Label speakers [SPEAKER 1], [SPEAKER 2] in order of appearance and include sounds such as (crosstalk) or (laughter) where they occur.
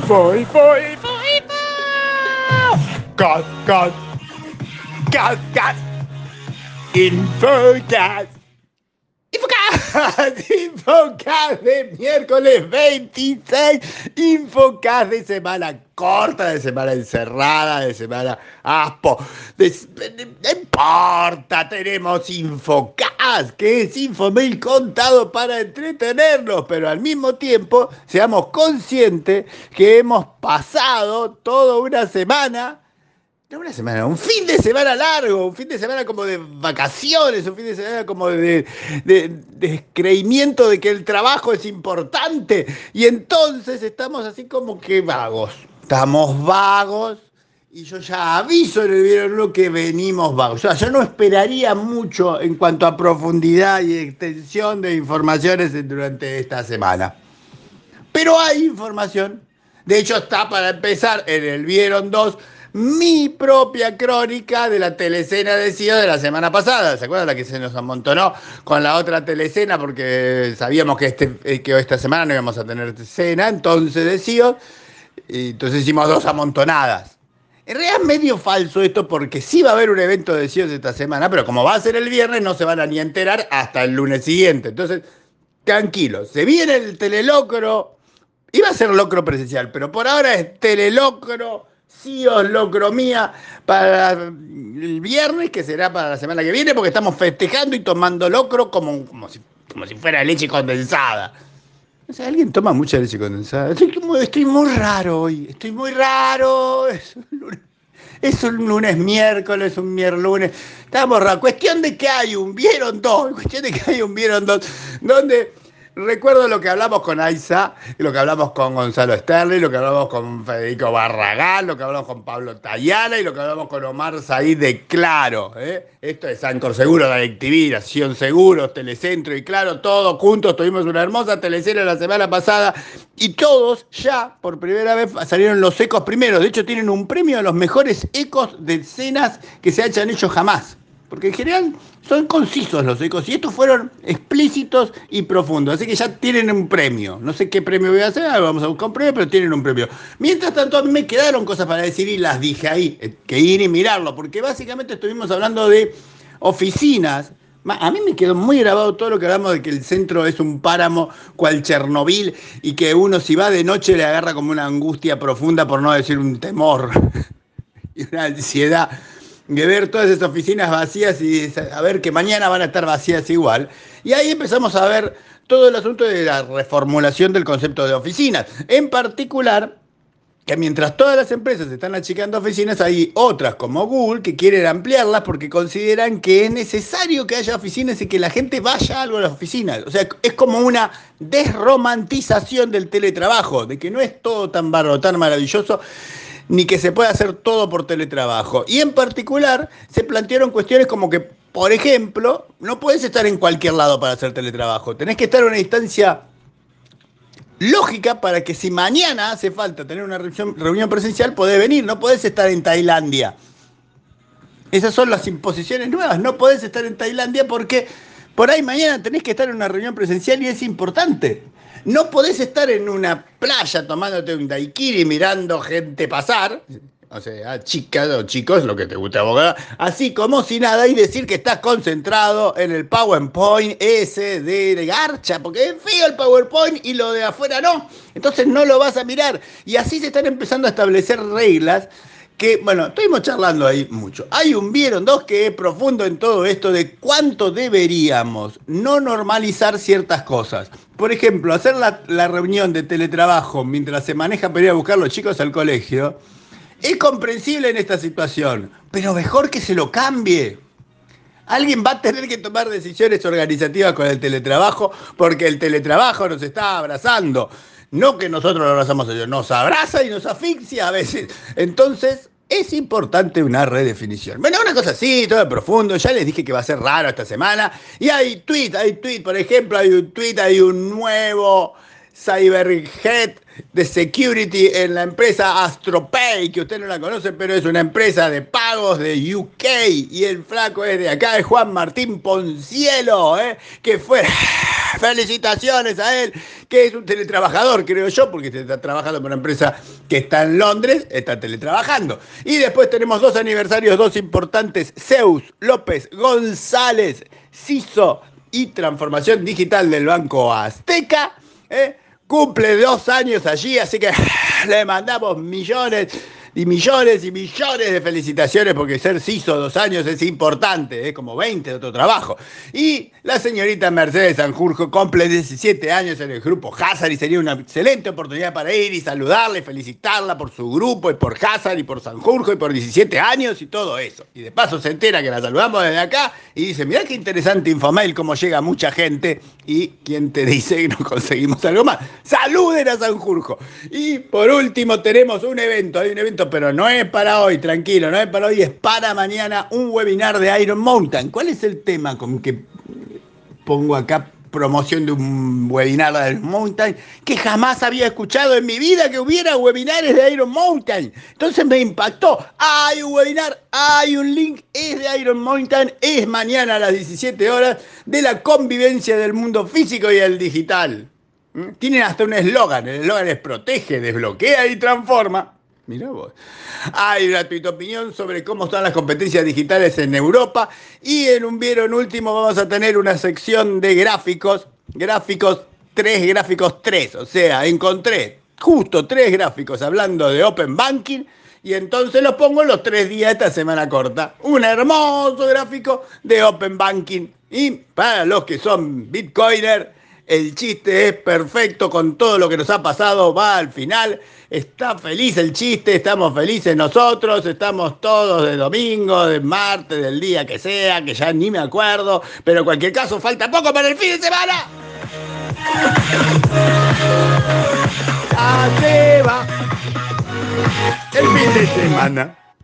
[SPEAKER 1] Boy, boy, boy, Ipo! God, God, God, God, Info, God. (laughs) Infocast de miércoles 26. Infocast de semana corta, de semana encerrada, de semana aspo. No importa, tenemos Infocast, que es Infomail contado para entretenernos, pero al mismo tiempo seamos conscientes que hemos pasado toda una semana no una semana, un fin de semana largo, un fin de semana como de vacaciones, un fin de semana como de, de, descreimiento de que el trabajo es importante. Y entonces estamos así como que vagos. Estamos vagos. Y yo ya aviso en el vieron lo que venimos vagos. O sea, yo no esperaría mucho en cuanto a profundidad y extensión de informaciones durante esta semana. Pero hay información. De hecho, está para empezar en el Vieron 2 mi propia crónica de la telecena de CEO de la semana pasada. ¿Se acuerdan la que se nos amontonó con la otra telecena? Porque sabíamos que, este, eh, que esta semana no íbamos a tener cena, entonces de CEO. Y entonces hicimos dos amontonadas. En realidad es medio falso esto porque sí va a haber un evento de CIOs esta semana, pero como va a ser el viernes no se van a ni enterar hasta el lunes siguiente. Entonces, tranquilos, se viene el telelocro, iba a ser locro presencial, pero por ahora es telelocro, CIOs, locro mía, para el viernes, que será para la semana que viene, porque estamos festejando y tomando locro como, como, si, como si fuera leche condensada. O sea, alguien toma mucha leche condensada. Estoy, estoy muy raro hoy. Estoy muy raro. Es un lunes, es un lunes miércoles, un miércoles. Estamos raros. Cuestión de que hay un vieron dos. Cuestión de que hay un vieron dos. Donde recuerdo lo que hablamos con Aiza, lo que hablamos con Gonzalo Sterling, lo que hablamos con Federico Barragán, lo que hablamos con Pablo Tayana y lo que hablamos con Omar Said de Claro. ¿eh? Esto es Ancor Seguro, de Adictivir, Acción Seguros, Telecentro y Claro, todos juntos. Tuvimos una hermosa telecena la semana pasada y todos ya por primera vez salieron los ecos primeros. De hecho, tienen un premio a los mejores ecos de escenas que se hayan hecho jamás. Porque en general son concisos los ecos y estos fueron explícitos y profundos. Así que ya tienen un premio. No sé qué premio voy a hacer, vamos a buscar un premio, pero tienen un premio. Mientras tanto, a mí me quedaron cosas para decir y las dije ahí, eh, que ir y mirarlo, porque básicamente estuvimos hablando de oficinas. A mí me quedó muy grabado todo lo que hablamos de que el centro es un páramo cual Chernobyl y que uno si va de noche le agarra como una angustia profunda, por no decir un temor (laughs) y una ansiedad de ver todas esas oficinas vacías y saber que mañana van a estar vacías igual. Y ahí empezamos a ver todo el asunto de la reformulación del concepto de oficinas. En particular, que mientras todas las empresas están achicando oficinas, hay otras como Google que quieren ampliarlas porque consideran que es necesario que haya oficinas y que la gente vaya algo a las oficinas. O sea, es como una desromantización del teletrabajo, de que no es todo tan bárbaro, tan maravilloso, ni que se pueda hacer todo por teletrabajo. Y en particular se plantearon cuestiones como que, por ejemplo, no puedes estar en cualquier lado para hacer teletrabajo. Tenés que estar en una instancia lógica para que si mañana hace falta tener una reunión presencial, podés venir, no podés estar en Tailandia. Esas son las imposiciones nuevas, no podés estar en Tailandia porque por ahí mañana tenés que estar en una reunión presencial y es importante. No podés estar en una playa tomándote un daiquiri mirando gente pasar, o sea, chicas o chicos, lo que te guste abogada, así como si nada y decir que estás concentrado en el PowerPoint ese de garcha, porque es feo el PowerPoint y lo de afuera no. Entonces no lo vas a mirar. Y así se están empezando a establecer reglas que, bueno, estuvimos charlando ahí mucho. Hay un vieron dos que es profundo en todo esto de cuánto deberíamos no normalizar ciertas cosas. Por ejemplo, hacer la, la reunión de teletrabajo mientras se maneja para ir a buscar los chicos al colegio. Es comprensible en esta situación, pero mejor que se lo cambie. Alguien va a tener que tomar decisiones organizativas con el teletrabajo porque el teletrabajo nos está abrazando. No que nosotros lo abrazamos a ellos, nos abraza y nos asfixia a veces. Entonces, es importante una redefinición. Bueno, una cosa así, todo profundo. Ya les dije que va a ser raro esta semana. Y hay tweet, hay tweet, por ejemplo, hay un tweet, hay un nuevo Cyberhead de security en la empresa AstroPay, que usted no la conoce, pero es una empresa de pagos de UK. Y el flaco es de acá, es Juan Martín Poncielo, ¿eh? que fue Felicitaciones a él, que es un teletrabajador, creo yo, porque está trabajando para una empresa que está en Londres, está teletrabajando. Y después tenemos dos aniversarios, dos importantes, Zeus López González, CISO y Transformación Digital del Banco Azteca. ¿eh? Cumple dos años allí, así que le mandamos millones y millones y millones de felicitaciones porque ser CISO dos años es importante, es como 20 de otro trabajo. Y la señorita Mercedes Sanjurjo cumple 17 años en el grupo Hazard y sería una excelente oportunidad para ir y saludarla y felicitarla por su grupo y por Hazard y por Sanjurjo y por 17 años y todo eso. Y de paso se entera que la saludamos desde acá y dice, mirá qué interesante Infomail, cómo llega mucha gente y quién te dice que no conseguimos algo más. Saluden a Sanjurjo. Y por último tenemos un evento, hay un evento pero no es para hoy, tranquilo, no es para hoy, es para mañana un webinar de Iron Mountain. ¿Cuál es el tema con que pongo acá promoción de un webinar de Iron Mountain que jamás había escuchado en mi vida que hubiera webinares de Iron Mountain. Entonces me impactó. Hay un webinar, hay un link, es de Iron Mountain, es mañana a las 17 horas de la convivencia del mundo físico y el digital. ¿Mm? Tienen hasta un eslogan, el eslogan es protege, desbloquea y transforma. Mira vos. Hay una tu opinión sobre cómo están las competencias digitales en Europa. Y en un vieron último vamos a tener una sección de gráficos. Gráficos 3, gráficos 3. O sea, encontré justo tres gráficos hablando de Open Banking. Y entonces los pongo los tres días de esta semana corta. Un hermoso gráfico de Open Banking. Y para los que son Bitcoiner, el chiste es perfecto con todo lo que nos ha pasado. Va al final Está feliz el chiste, estamos felices nosotros, estamos todos de domingo, de martes, del día que sea, que ya ni me acuerdo, pero en cualquier caso falta poco para el fin de semana. ¡A va! El fin de semana.